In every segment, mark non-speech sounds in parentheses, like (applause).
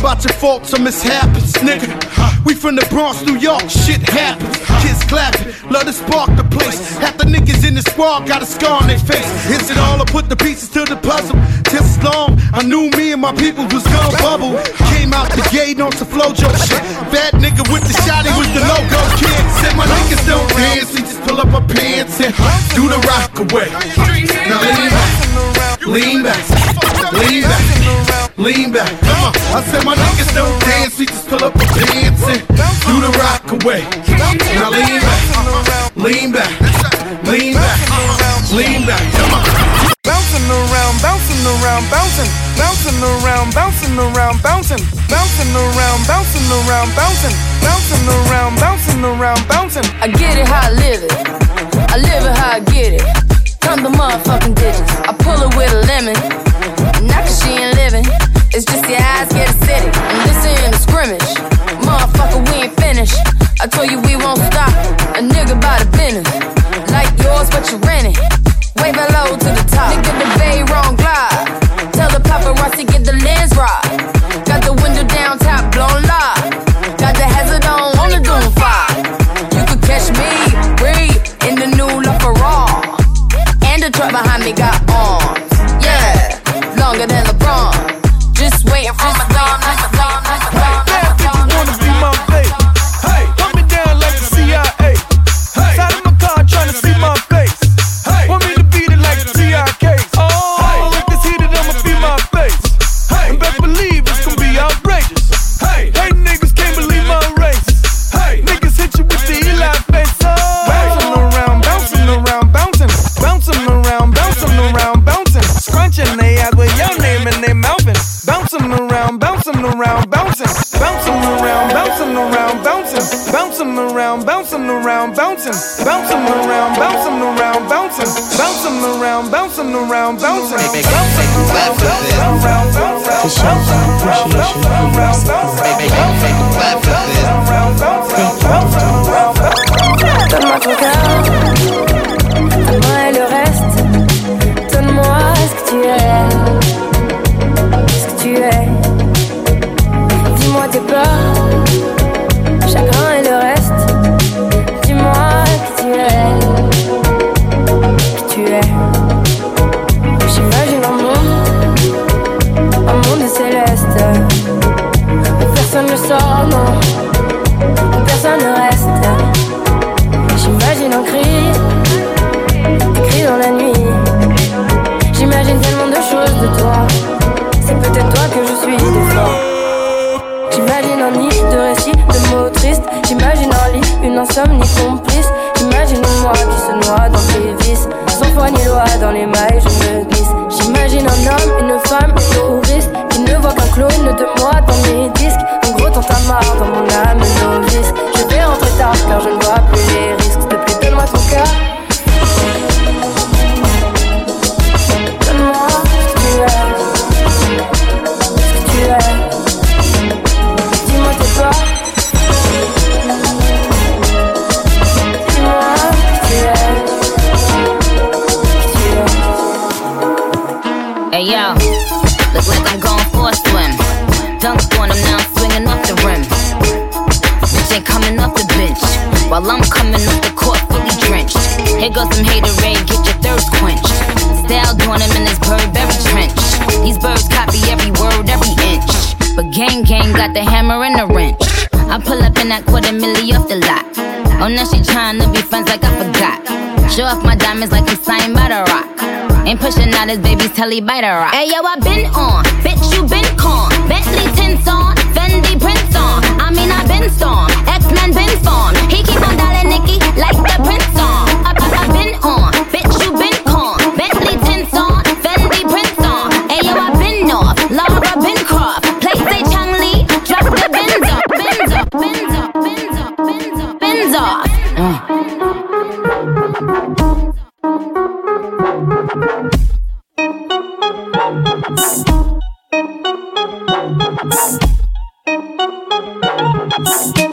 about your faults or mishaps, nigga. We from the Bronx, New York, shit happens. Kids clapping, love to spark the place. Half the niggas in the squad got a scar on their face. Is it all? I put the pieces to the puzzle. Just long, I knew me and my people was gonna bubble. Came out the gate on some flojo shit. Bad nigga with the shotty with the logo kid. Said my niggas don't dance, we just pull up our pants and do the rock away. Now lean back, lean back, lean back. Lean back, come on. I said my niggas don't dance, we just pull up our pants and do the rock away. Now lean back, lean back, lean back, lean back, come on. Bouncing around, bouncing around, bouncing, bouncing around, bouncing around, bouncing, bouncing around, bouncing around, bouncing, bouncing around, bouncing around, bouncing. I get it how I live it. I live it how I get it. Come the motherfucking digits. I pull it with a lemon. Not cause she ain't living. It's just your eyes get acidic. And this ain't a scrimmage. Motherfucker, we ain't finished. I told you we won't stop. A nigga by the business. Like yours, but you rent it around, insomnie complice. J'imagine moi qui se noie dans tes vices. Sans foi ni loi dans les mailles, je me glisse. J'imagine un homme, une femme, une touriste. Qui ne voit qu'un clone de moi dans mes disques. En gros, t'en t'as marre dans mon âme novice. Je vais rentrer tard car je ne vois plus les trying to be friends like I forgot. Show off my diamonds like I'm signed by the rock. Ain't pushing out his baby's telly by the rock. Hey yo, I been on, bitch, you been con. Bentley tints on, Fendi prints on. I mean, I been storm, X Men been formed. Thank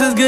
nobody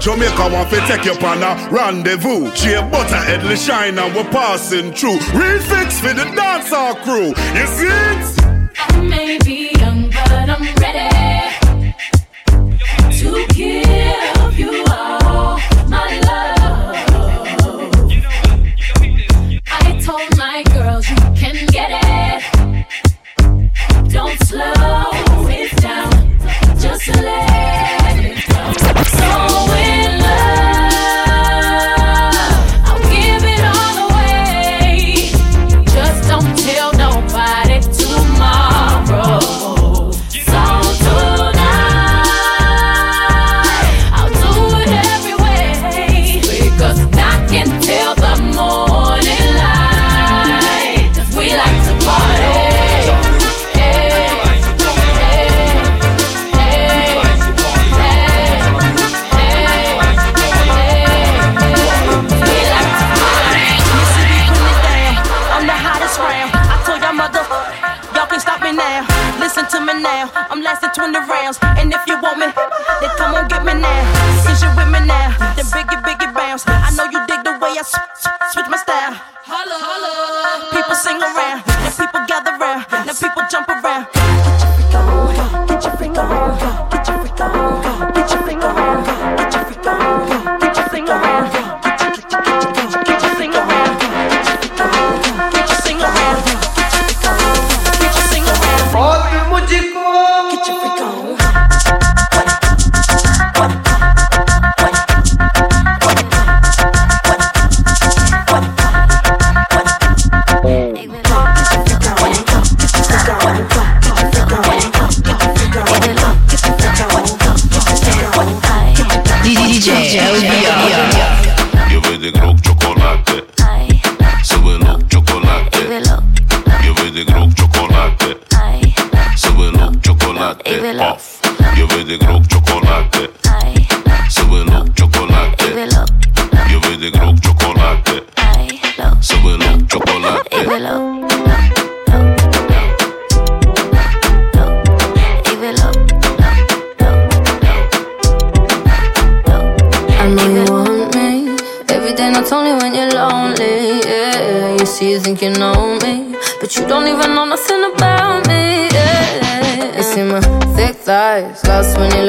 Jamaica want to take you on a rendezvous. She a butter headly shine and we're passing through. Real fix for the dancehall crew. You see it? I may be young, but I'm ready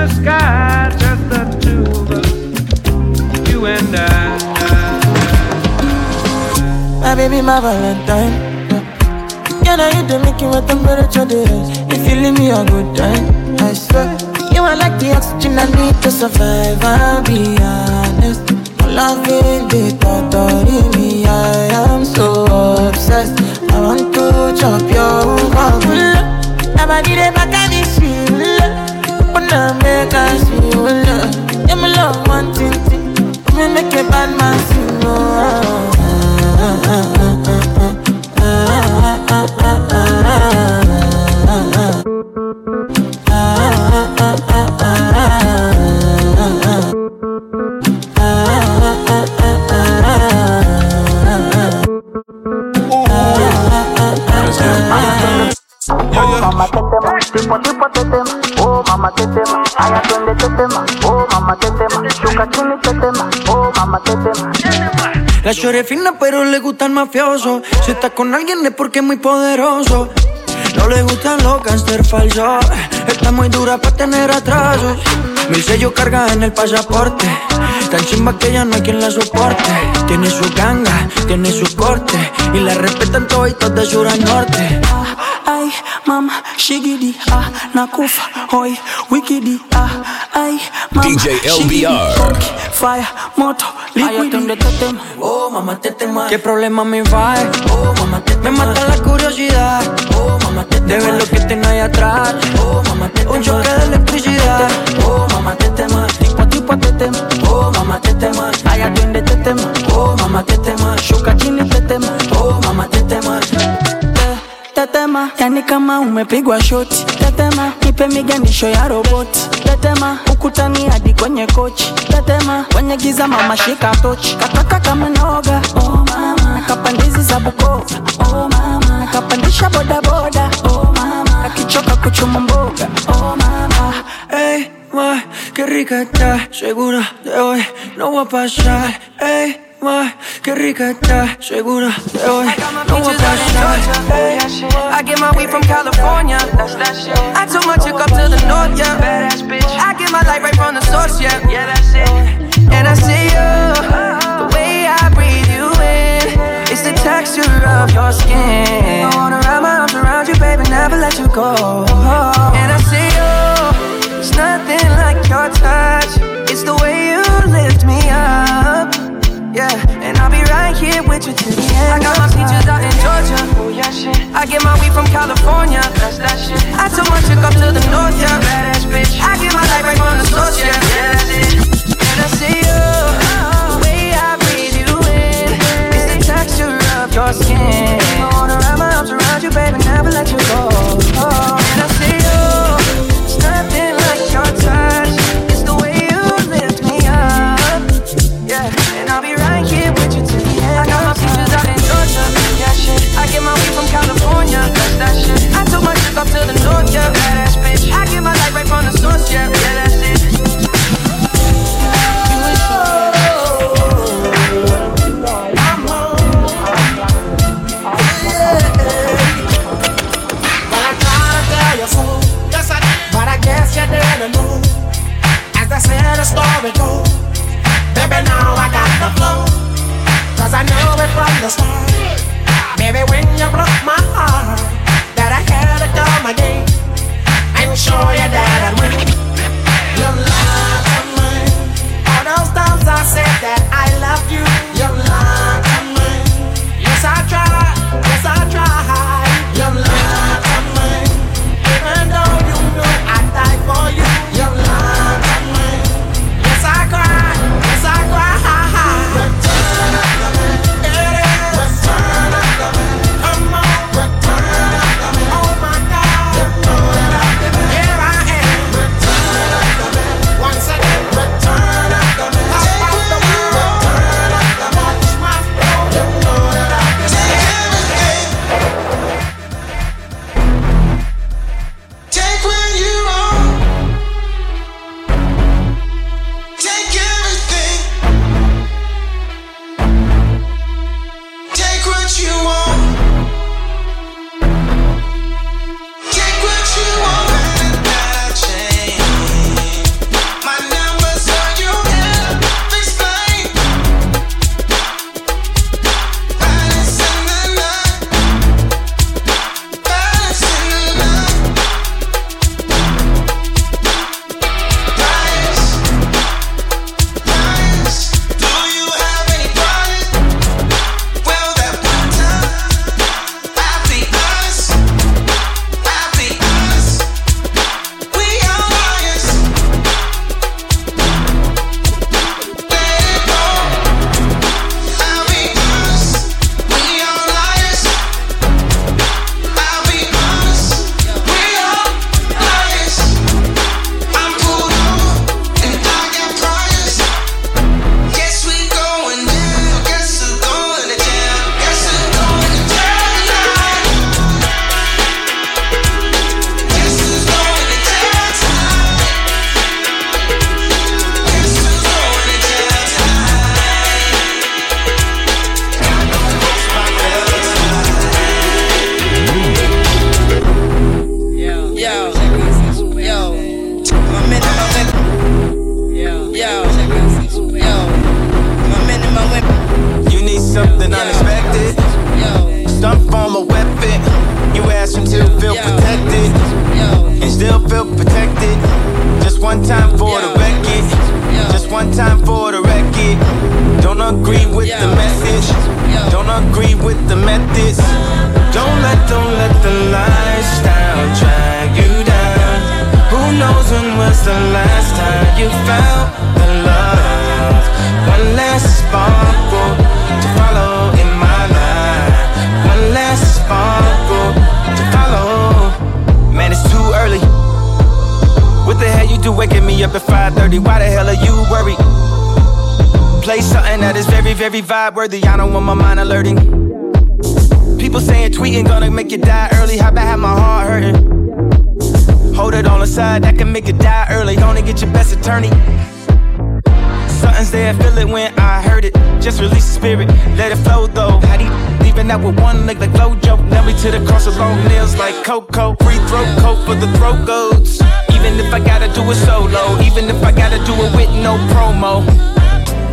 the sky, just the two of us, you and I. My baby, my Valentine. Yeah, now you do make you what temperature is. If you leave me a good time, I swear. You are like the oxygen I need to survive. I'll be honest. Loving the thought of me, I am so obsessed. I want to chop your heart. Nobody dey back at this shit. Wanna make love. Yeah, my love one thing, thing. Me make a bad man sing. Oh, ah, ah, ah, ah, ah, ah, ah, ah, ah, ah. tetema, tipo tipo tetema, oh mama tetema, haya twende tetema, oh mama tetema, tetema, oh mama tetema. La chore fina pero le gusta el mafioso. Si está con alguien es porque es muy poderoso. No le gustan los gangster falsos Está muy dura para tener atrasos. Mil sellos carga en el pasaporte. Tan chimba que ya no hay quien la soporte. Tiene su ganga, tiene su corte. Y la respetan todos de sur a norte shigidi, ah, nakufa, hoi, wikidi, ah, ay, mama, DJ LBR. hoki, fire, moto, liquidi, tetema, Oh, mamá, tetema ¿Qué problema me va? Oh, mamá, te Me mata la curiosidad. Oh, mamá, te De ver lo que tengo ahí atrás. Oh, mamá, te Un choque de electricidad. Oh, mamá, tetema tipo tipo tetema, Oh, mamá, te tema. haya twende tetema, Oh, mamá, tetema shuka chini tetema, Oh, mamá, te tema. te- tetema, yani kama umepigwa shoti, tetema, nipe miganisho ya roboti, tetema, ukutani hadi kwenye kochi, tetema, kwenye giza mama shika tochi, kataka kama noga, oh mama, nakapandizi za Bukoba, oh mama, nakapandisha bodaboda, oh mama, akichoka kuchuma mboga, oh mama, hey, ma, qué rica está. Segura de hoy no va a pasar. Ey, ma, qué rica está. Segura de hoy no va a pasar. I get my weed from California. That's that shit. I took my chick up to the north, yeah. Badass bitch. I get my light right from the source, yeah. Yeah, that's it. And I see you, the way I breathe you in. It's the texture of your skin. I wanna wrap my arms around you, baby, never let you go. And I see you, it's nothing like your touch. It's the way you lift me up. Yeah, and I'll be right here with you till the end. I got my peaches out in Georgia. Oh yeah, shit. I get my weed from California. That's that shit. I took my chick up to the north, yeah. Badass bitch. I get my life right from the source, yeah. Yeah, that's it. And I see you, the way I breathe you in. It's the texture of your skin. I wanna wrap my arms around you, baby, never let you go. And 5:30? Why the hell are you worried? Play something that is very, very vibe worthy. I don't want my mind alerting. People saying tweeting gonna make you die early. How about have my heart hurting? Hold it on the side, that can make you die early. Only get your best attorney. Something's there, feel it when I heard it. Just release the spirit, let it flow though. How do leaving out with one leg like Flojo? Nail me to the cross with long nails like Coco. Free throat coat for the throat goats. Even if I gotta do it solo, even if I gotta do it with no promo.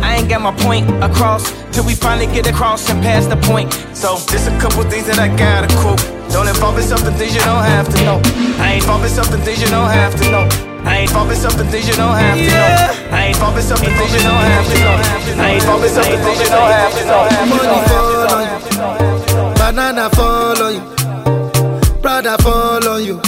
I ain't got my point across till we finally get across and pass the point. So there's a couple things that I gotta quote. Don't involve yourself in things you don't have to know. I ain't involved myself in things you don't have to know. I ain't involved myself in things you don't have to know. I ain't involved myself in things you don't have to know. I ain't involved myself in things you don't have to know. Money fall on you, banana fall on you, Prada fall on you.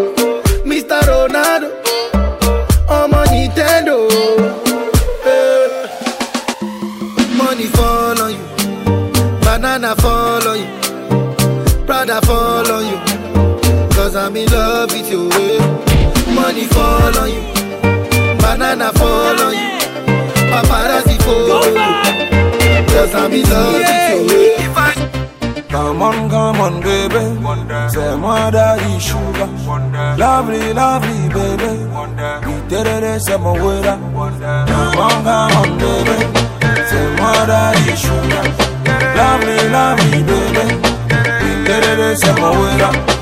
I'm in love with you. Money fall on you, banana fall on you, paparazzi follow you. Cause I'm in love with you. Come on, come on, baby. Say moi daddy sugar. Lovely, lovely, baby. We did it, say my waiter. Come on, come on, baby. Say moi daddy sugar. Lovely, lovely, baby. We did it, say my waiter.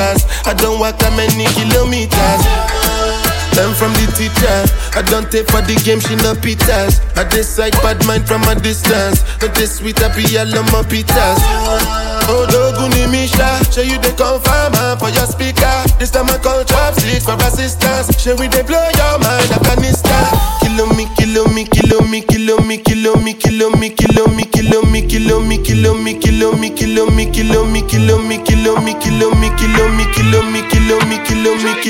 I don't walk that many kilometers. Learn from the teacher. I don't take for the game, she no pitas. I decide bad mind from a distance. Not this sweet, I be all my pitas. Odoguni Misha, show you the confirm ah, for your speaker. This time I call chopsticks for assistance. Show we they blow your mind, Afghanistan. Kilo me, kilo me, kilo me, kilo me, kilo me, kilo me, kilo me, kilo me, kilo me, kilo me, kilo me, kilo me, kilo me, kilo me, kilo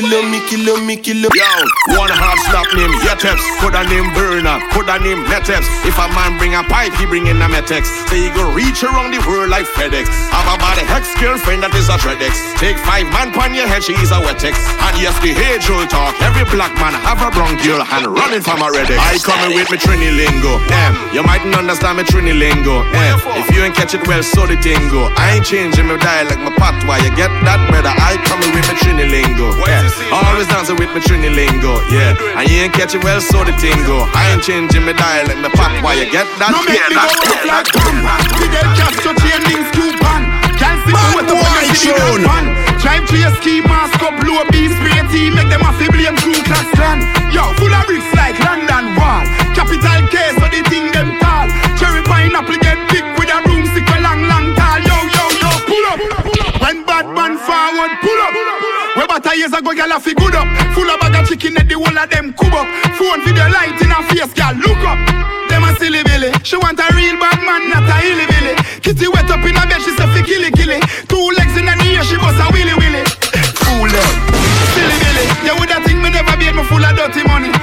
kilo me, kilo me, kilo me. Yo, one half slap name, Yeteps. Could a name burner, could a name Neteps. If a man bring a pipe, he bring in a Metex. So he go reach around the world like FedEx. Have a bad ex girlfriend that is a Tredex. Take five man pon your head, she is a Wetex. And yes, the age old talk. Every black man have a bronchial and running from a Redex. I coming with me Trini lingo. Damn, you mightn't understand me Trini lingo. Damn, if you ain't catch it well, so the tingo. I ain't changing my dialect, my patois. You get that, brother? I coming with me Trini lingo. Always dancing with me Trini lingo. Yeah, and you ain't catching well, so the tingo. I ain't changing my dialect, my patois. You get that? No make Yeah, me that, go rough like that. bam. Fidel Castro chain links two pan. Can't see me wet up when you see the black man. Drive to your ski mask up, a beast spray team, make them a blame crew class clan. Yo, full of bricks like London Wall. Capital K, so the thing them tall. Cherry pineapple get big with a broomstick a long, long tall. Yo, yo, yo, pull up. When bad man forward, pull up. About years ago, gyal a fi good up. Full of bag of chicken, and the whole of them cub up. Phone video light in her face, gyal look up. Them a silly billy. She want a real bad man, not a hilly billy. Kitty wet up in her bed, she say fi killy killy. Two legs in her ear, she bust a willy willy. Fool them. Silly billy. You woulda think me never beat me full of dirty money.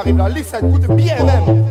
Arrive là. Listen, écoute bien même.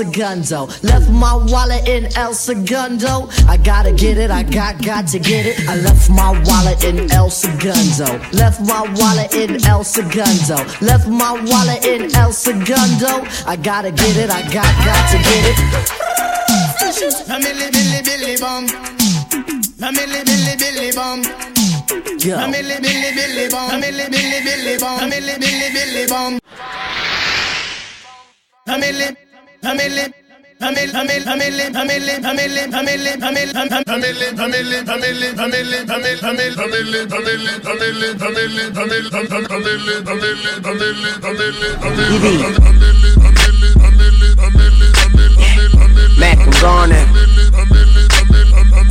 Segundo. Left my wallet in El Segundo. I gotta get it, I got got to get it. I left my wallet in El Segundo. Left my wallet in El Segundo. Left my wallet in El Segundo. I gotta get it, I got got to get it. Milli billy billy bum. Milli billy billy bum. Yo. Milli billy billy bum. Milli billy billy bum. Milli billy billy bum. My milli, Mac, I'm gone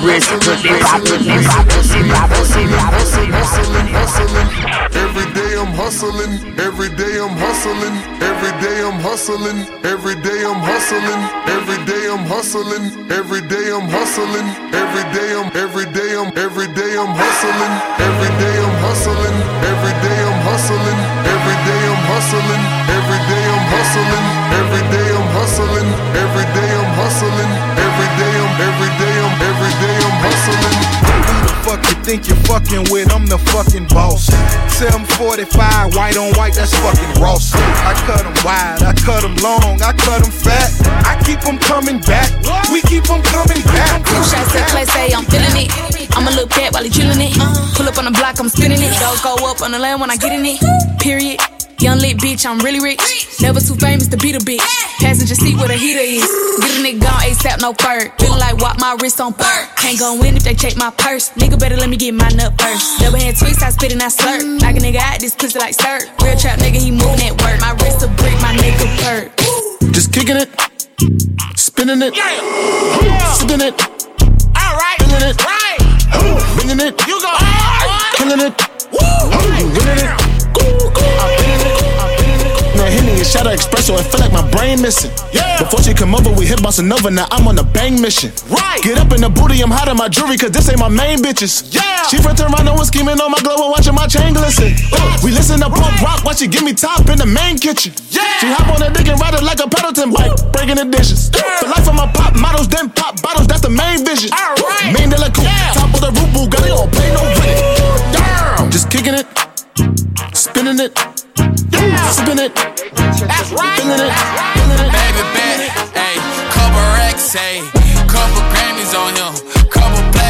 Pretty pop, pretty pop, pop, pretty pop, pretty pop. Every day I'm hustling, every day I'm hustling, every day I'm hustling, every day I'm hustling, every day I'm hustling, every day I'm hustling, every day I'm every day I'm every day I'm hustling, every day I'm hustling, every day I'm hustling, every day I'm hustling, every day I'm hustling, every day I'm hustling, every day I'm hustling, fuck you think you're fucking with? I'm the fucking boss. 745, white on white, that's fucking Ross. I cut them wide, I cut them long, I cut them fat. I keep them coming back, we keep them coming back. Two shots to Clay say I'm feeling it. I'ma look back while he drilling it. Pull up on the block, I'm spinning it. Those go up on the land when I get in it. Period. Young lit bitch, I'm really rich. Never too famous to beat a bitch. Passenger seat where the heater is. Get a nigga gone ASAP, no fur. Feeling like walk my wrist on fur. Can't go in if they check my purse. Nigga better let me get my nut first. Double hand twist, I spit and I slurp. Like a nigga out this pussy like stir. Real trap nigga, he moving at work. My wrist a brick, my nigga perk. Just kicking it, spinning it, sipping it, feeling it, bringing it, killing it, winning it. I'm feeling it. Now Henny and Shadow Espresso, I feel like my brain missing. Before she come over, we hit bossa another. Now I'm on a bang mission. Right. Get up in the booty, I'm hot on my jewelry, cause this ain't my main bitches. Yeah. She from Toronto was scheming on my glow and watching my chain glisten. We listen to punk rock while she give me top in the main kitchen. Yeah. She hop on that dick and ride it like a Pendleton bike, breaking the dishes. The life of my pop models, then pop bottles, that's the main vision. Alright. Main de la coupe, top of the roof, Bugatti, don't pay no rent. Damn. Just kicking it, spinning it, sipping it. That's right. Feeling it. Baby bet, ayy, couple racks, ayy, couple Grammys on him, couple blacks,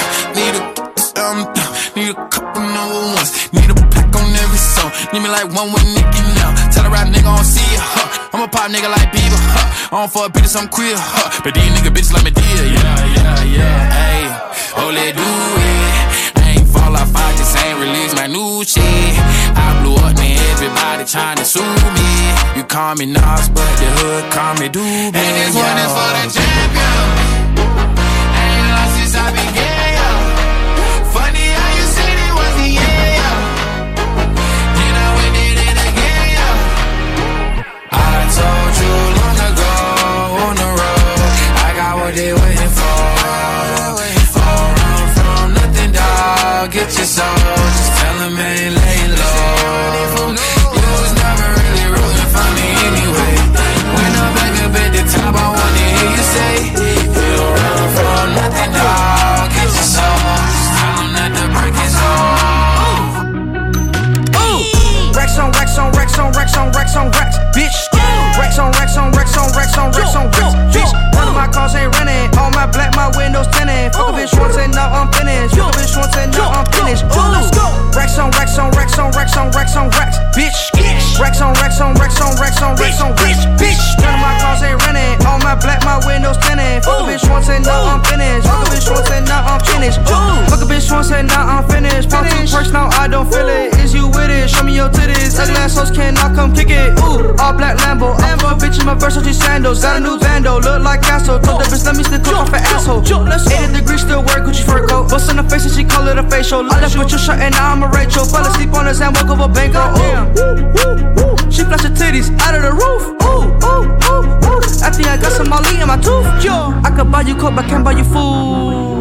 Need me like one with Nicky now. Tell a rap nigga I don't see ya, huh. I'm a pop nigga like Bieber, huh. I don't fuck bitches, I'm queer, huh. But these nigga bitches like me dear, yeah, yeah, yeah. Hey, oh, let do it. I ain't fall off, I just ain't release my new shit. I blew up, man, everybody tryna sue me. You call me Nas, but the hood call me Doobie. And this one is for the champion. Ain't lost since I began, racks on racks, bitch. Racks on racks on racks on racks on racks on racks, bitch. None of my cars ain't running. All my black, my windows tinted. Fuck a bitch once and now I'm finished. Fuck a bitch once and now I'm finished. Let's go. Racks on racks on racks on racks on racks on racks, bitch. Racks on racks on racks on racks on racks on racks, bitch. None of my cars ain't running. All my black, my windows tinted. Fuck a bitch once and now I'm finished. Fuck a bitch once and now I'm finished bitch once now I'm finished. Pop two perks now I don't feel it. Is you with it? Show me your titties. Ugly ass hoes cannot come kick it. Ooh, all black Lambo. I'm bitch in my Versace sandals. Got a new bando, look like Castle. Told the bitch let me still cook off an asshole. 80 degrees still wear Gucci fur coat. Bust in the face and she call it a facial. I left with your shirt and now I'm a Rachel. Fell asleep on his hand, woke up a bango. Ooh, she flash her titties out of the roof. Ooh, ooh, ooh, ooh. I think I got some Molly in my tooth. Yo, I could buy you coke, but can't buy you food.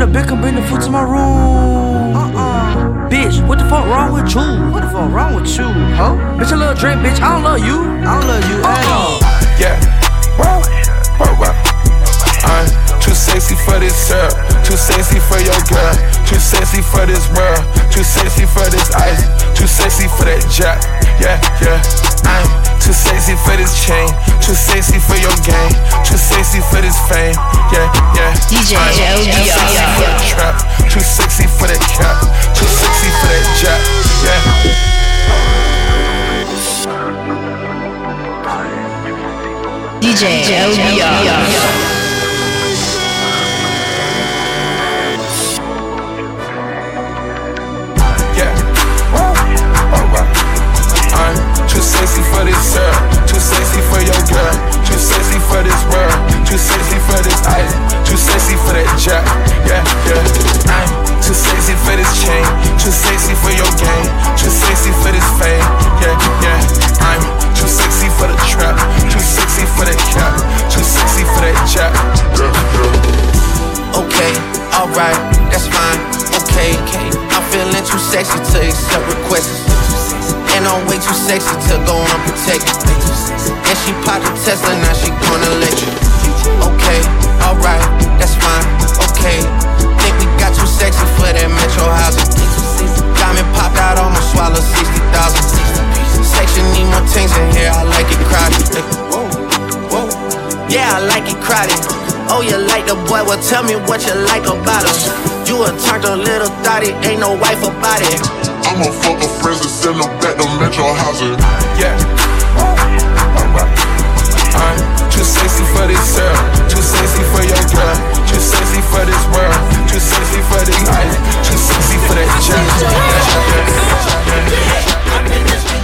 Food. To the bank and bring the food to my room. Uh-uh. Bitch, what the fuck wrong with you? What the fuck wrong with you, huh? Bitch, a little drink, bitch. I don't love you. I don't love you at uh-uh. all. Yeah. Sexy for this syrup. Too sexy for your girl. Too sexy for this world. Too sexy for this ice. Too sexy for that jack. Yeah, yeah. I'm too sexy for this chain. Too sexy for your game. Too sexy for this fame. Yeah, yeah. DJ I'm Too sexy for the trap. Too sexy for that cap. Too sexy for that jack. Yeah. DJ LBR. For this syrup. Too sexy for your girl. Too sexy for this world. Too sexy for this ice. Too sexy for that jack. Yeah, yeah. I'm too sexy for this chain. Too sexy for your game. Too sexy for this fame. Yeah, yeah. I'm too sexy for the trap. Too sexy for that cap. Too sexy for that jack. Yeah, yeah. Okay, alright, that's fine. Okay, I'm feeling too sexy to accept requests. Too sexy to go unprotected. And she popped a Tesla, now she gonna let you. Okay, alright, that's fine. Okay, think we got too sexy for that metro housing. Diamond popped out, almost swallowed 60,000. Section need more things in here, I like it crowded. Whoa, whoa. Yeah, I like it crowded. Oh, you like the boy? Well, tell me what you like about him. You a a little thotty, ain't no wife about it. I'ma fuck her friends and send them back to Metro Housing. Yeah. I'm too sexy for this syrup. Too sexy for your girl. Too sexy for this world. Too sexy for this night, Too sexy for that jack. Yeah, yeah,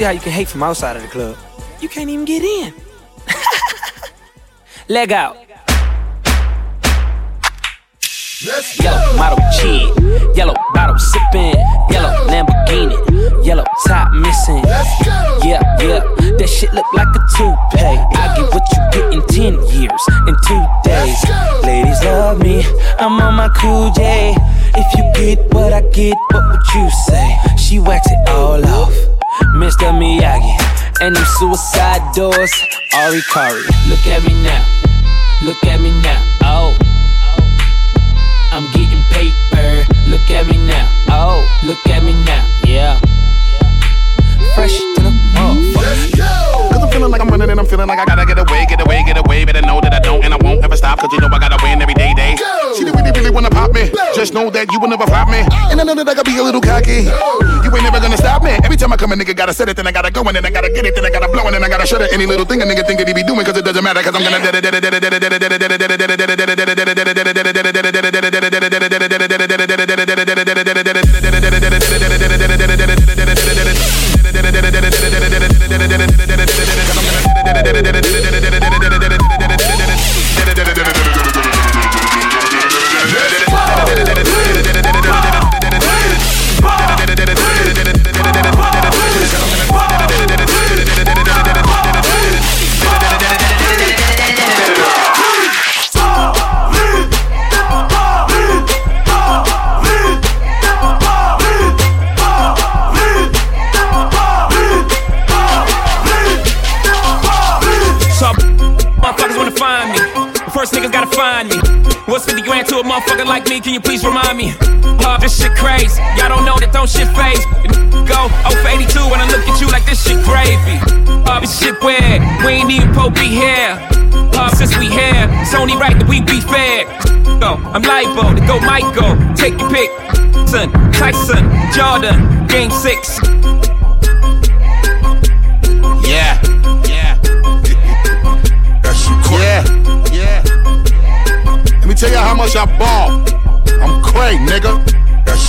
see how you can hate from outside of the club. You can't even get in. (laughs) Leg out. Yellow model kid, yellow bottle sipping, yellow Lamborghini, yellow top missing. Yeah, yeah, that shit look like a toupee. I get what you get in 10 years, in two days. Ladies love me, I'm on my cool J. If you get what I get, what would you say? She wax it all off, Mr. Miyagi. And them suicide doors, Ari Kari. Look at me now, look at me now, oh. I'm getting paper. Look at me now. Oh, look at me now. Yeah. Fresh feeling like I'm running and I'm feeling like I gotta get away, get away, get away. Better know that I don't and I won't ever stop, cause you know I gotta win every day, day. Go. She really, really wanna pop me. Just know that you will never flop me. Oh. And I know that I gotta be a little cocky. You ain't never gonna stop me. Every time I come, a nigga gotta set it, then I gotta go, and then I gotta get it, then I gotta blow, and then I gotta shut it. Any little thing a nigga think that he be doing, cause it doesn't matter, cause I'm gonna. Yeah. Cause I'm gonna like me, can you please remind me? Uh, this shit crazy. Y'all don't know that don't shit phase. Go 0 for 82 when I look at you like this shit gravy. Uh, this shit weird. We ain't even pro be here. Uh, since we here, it's only right that we be fair. Go, I'm liable to go Michael. Take your pick. Son, Tyson, Jordan, game six. Tell you how much I ball. I'm cray, nigga.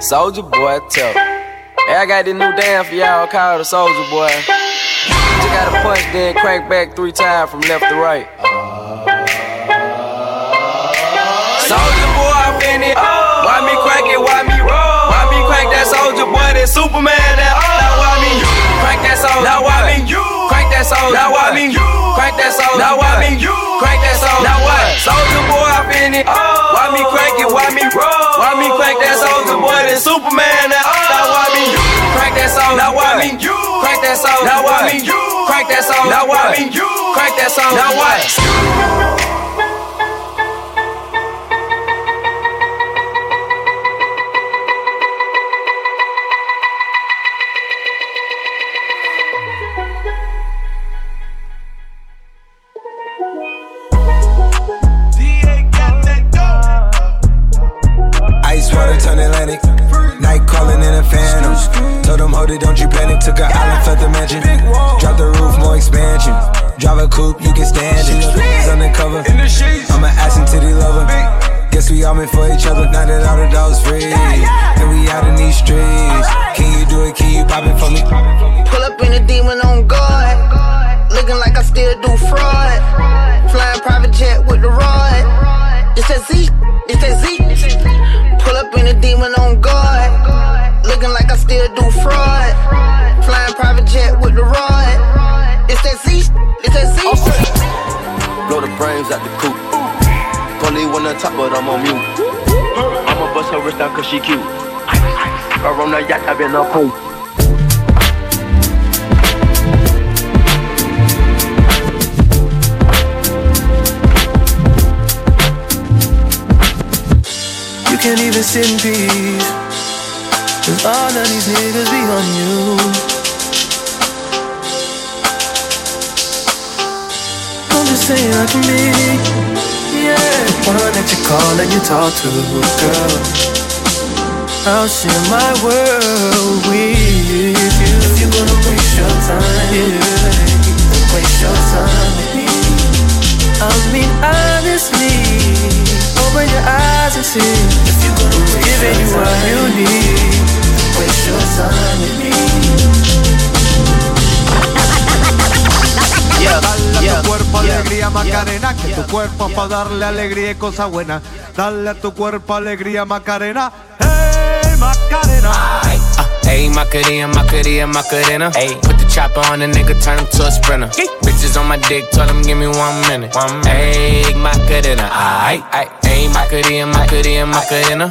Soldier boy, tell. Hey, I got this new dance for y'all called the Soldier Boy. Just gotta punch, then crank back three times from left to right. Soldier boy, I'm in it. Why me crank it? Why me roll? Why me crank that soldier boy? That Superman? That now why me crank that soldier? Now why me crank that soldier? Now why me crank that soldier? Now why me crank that soldier? Now what? Soldier boy, I'm in it. Oh. Why me crank it? Why me roll? Why me crank that soldier boy? That Superman? That me song. Now why me? You crank that song. Now why me? You crank that song. Now why me? You crank that song. Now why? girl. I'll share my world. Alegría Macarena, que tu cuerpo para darle alegría y cosa buena. Dale a tu cuerpo alegría Macarena, hey Macarena. Ayy, Macarena, Macarena, Macarena. Ayy, put the chopper on the nigga, turn him to a sprinter. Bitches on my dick, tell him give me one minute. One minute. Ayy, Macarena, aight. Ayy, Macarena, Macarena, Macarena.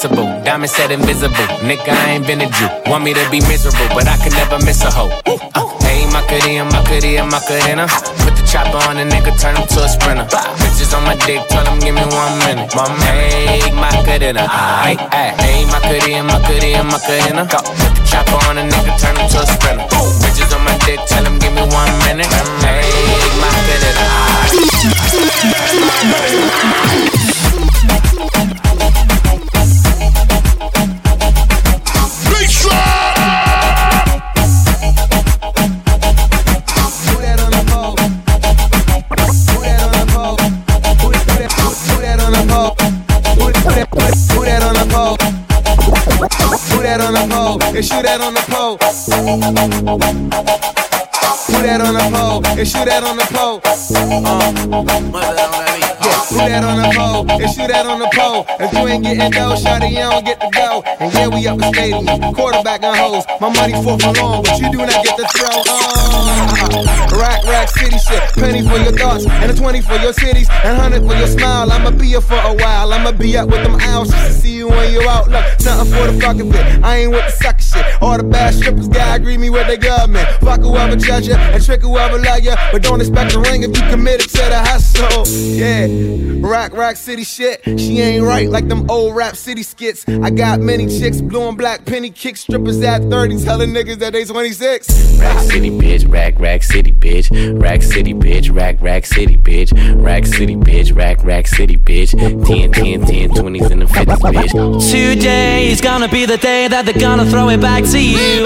Diamond said invisible. Nigga, I ain't been a Jew. Want me to be miserable, but I can never miss a hoe. Uh, hey, Macarena, Macarena, Macarena. Put the chopper on a nigga, turn him to a sprinter. Bitches on my dick, tell him give me one minute. My hey, Macarena, aight, aight. Hey, Macarena, Macarena, Macarena. Put the chopper on a nigga, turn him to a sprinter. Bitches on my dick, tell him give me one minute. Hey, Macarena, that on the pole Put that on the pole. and shoot that on the pole. Put that on the pole and shoot that on the pole. Uh, Put that on the pole and shoot that on the pole. If you ain't getting dough, shot you don't get the dough. And yeah, we up in stadium, quarterback on hoes. My money for long, but you do not get the throw. Uh, (laughs) rack, rack, city shit. Penny for your thoughts, and a 20 for your cities, and 100 for your smile. I'ma be here for a while. I'ma be up with them owls just to see you when you out. Look, something for the fucking bit. I ain't with the sucker shit. All the bad strippers gotta agree me with their government. Fuck whoever judge ya, and trick whoever love ya. But don't expect a ring if you committed to the hustle. Yeah. Rock, rock city shit. She ain't right like them old rap city skits. I got many chicks, blue and black penny kick strippers at 30, telling niggas that they 26. Rack city bitch, rack, rack city bitch. Rack city bitch, rack, rack city bitch. Rack city bitch, rack, rack city bitch. 10, 10, 10, 20s and the 50s bitch. Today is gonna be the day that they're gonna throw it back to you.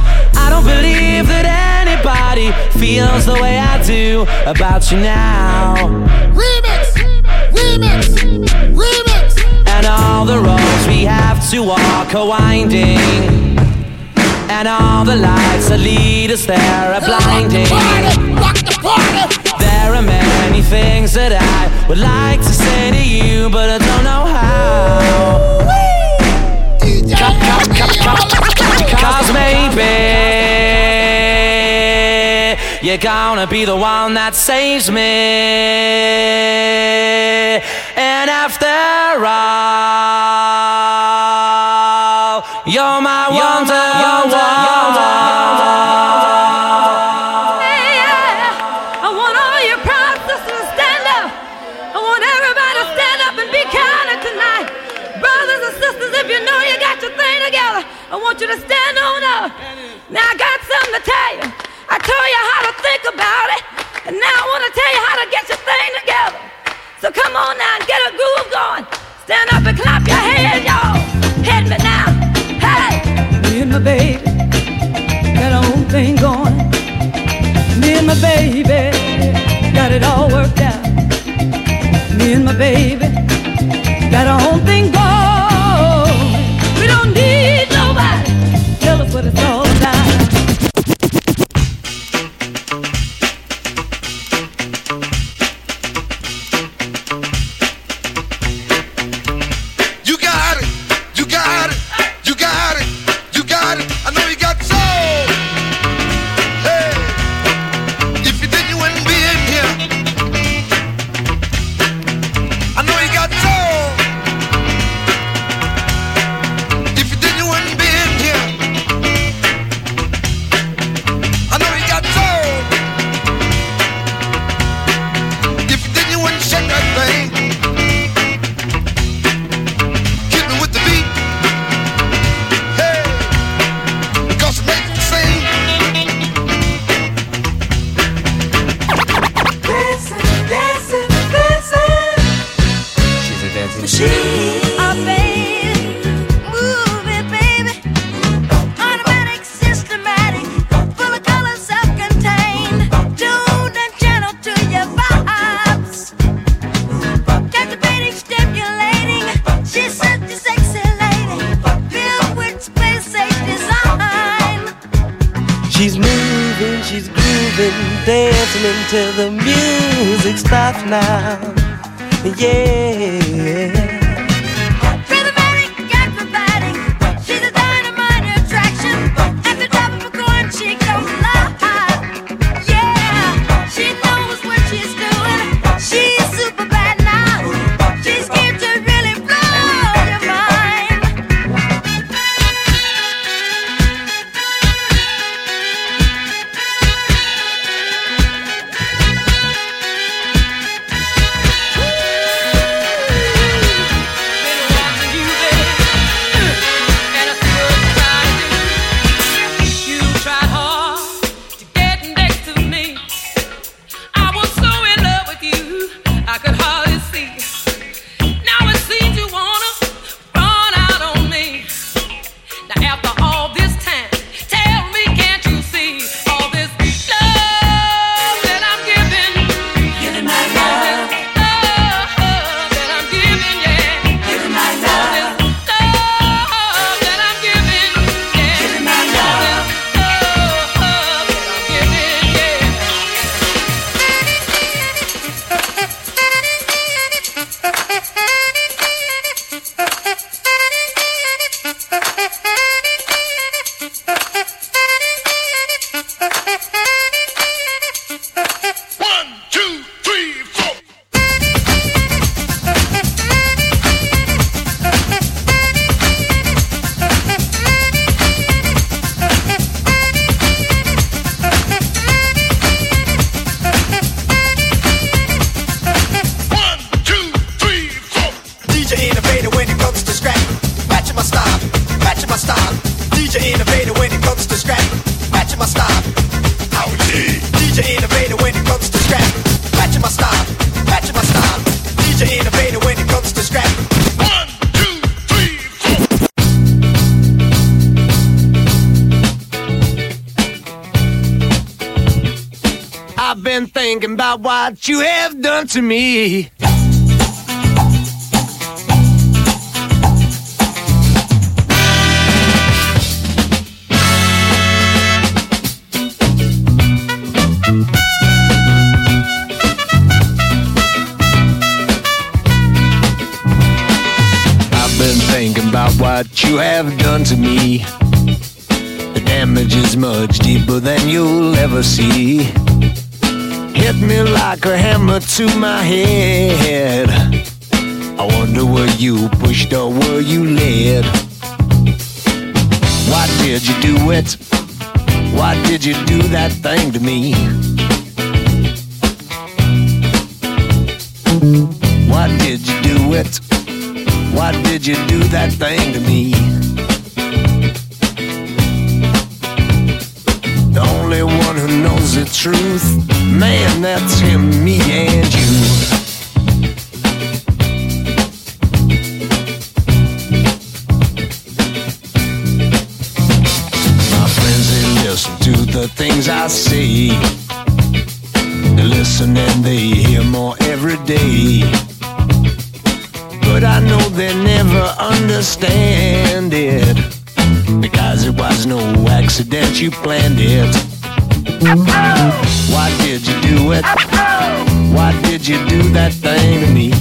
I don't believe that anybody feels the way I do about you now. Remix, remix, remix. And all the roads we have to walk are winding. And all the lights that lead us there are blinding. There are many things that I would like to say to you, but I don't know how. Cause maybe you're gonna be the one that saves me. And after all, you're my wonder. I I want you to stand on up. Now I got something to tell you. I told you how to think about it, and now I want to tell you how to get your thing together. So come on now and get a groove going. Stand up and clap your hands, y'all. Hit me now. Hey! Me and my baby got our own thing going. Me and my baby got it all worked out. Me and my baby got our own thing going. What it's all ha ha ha to me. I've been thinking about what you have done to me. The damage is much deeper than you'll ever see like a hammer to my head. I wonder were you pushed or were you led? Why did you do it? Why did you do that thing to me? Why did you do it? Why did you do that thing to me? The only one who knows the truth Man, that's him, me and you. My friends, they listen to the things I say. They listen and they hear more every day. But I know they never understand it. Because it was no accident, you planned it. Why did you do it? Why did you do that thing to me?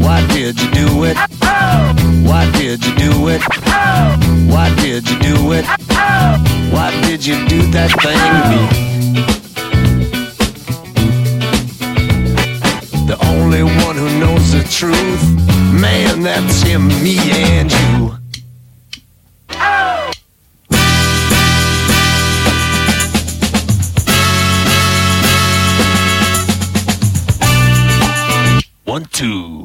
Why did you do it? Why did you do it? Why did you do it? Why did you do that thing to me? The only one who knows the truth, man, that's him, me and you. Two.